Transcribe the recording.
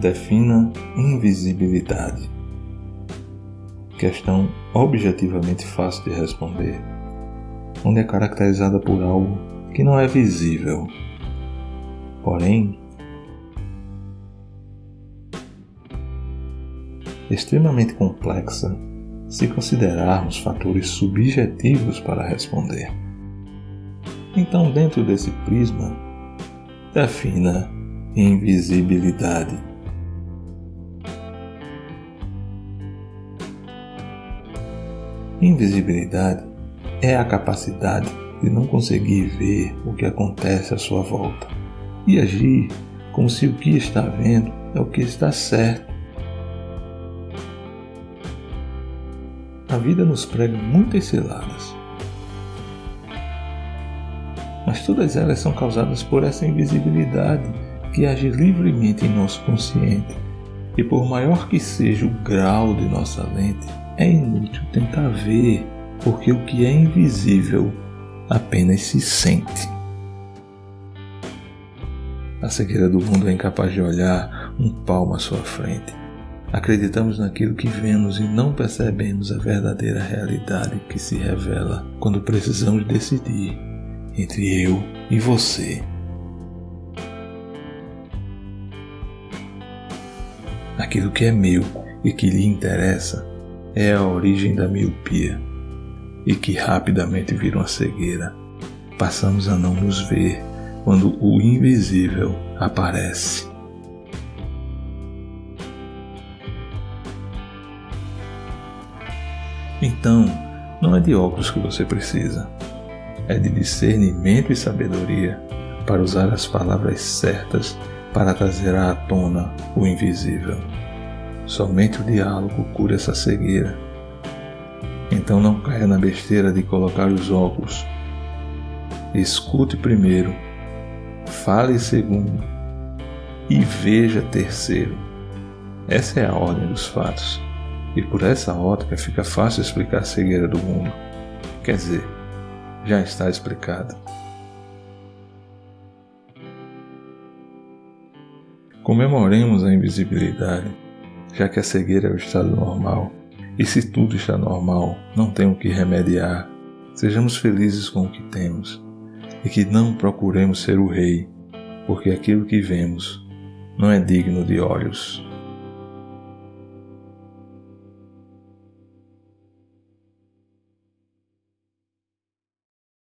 Defina invisibilidade. Questão objetivamente fácil de responder, onde é caracterizada por algo que não é visível. Porém, extremamente complexa se considerarmos fatores subjetivos para responder. Então, dentro desse prisma, defina invisibilidade. Invisibilidade é a capacidade de não conseguir ver o que acontece à sua volta e agir como se o que está vendo é o que está certo. A vida nos prega muitas ciladas, mas todas elas são causadas por essa invisibilidade que age livremente em nosso consciente. E por maior que seja o grau de nossa lente, é inútil tentar ver, porque o que é invisível apenas se sente. A cegueira do mundo é incapaz de olhar um palmo à sua frente. Acreditamos naquilo que vemos e não percebemos a verdadeira realidade que se revela quando precisamos decidir entre eu e você. Aquilo que é meu e que lhe interessa é a origem da miopia e que rapidamente vira uma cegueira. Passamos a não nos ver quando o invisível aparece. Então, não é de óculos que você precisa, é de discernimento e sabedoria para usar as palavras certas para trazer à tona o invisível. Somente o diálogo cura essa cegueira. Então não caia na besteira de colocar os óculos. Escute primeiro, fale segundo e veja terceiro. Essa é a ordem dos fatos. E por essa ótica fica fácil explicar a cegueira do mundo. Quer dizer, já está explicado. Comemoremos a invisibilidade já que a cegueira é o estado normal. E se tudo está normal, não tem o que remediar. Sejamos felizes com o que temos e que não procuremos ser o rei, porque aquilo que vemos não é digno de olhos.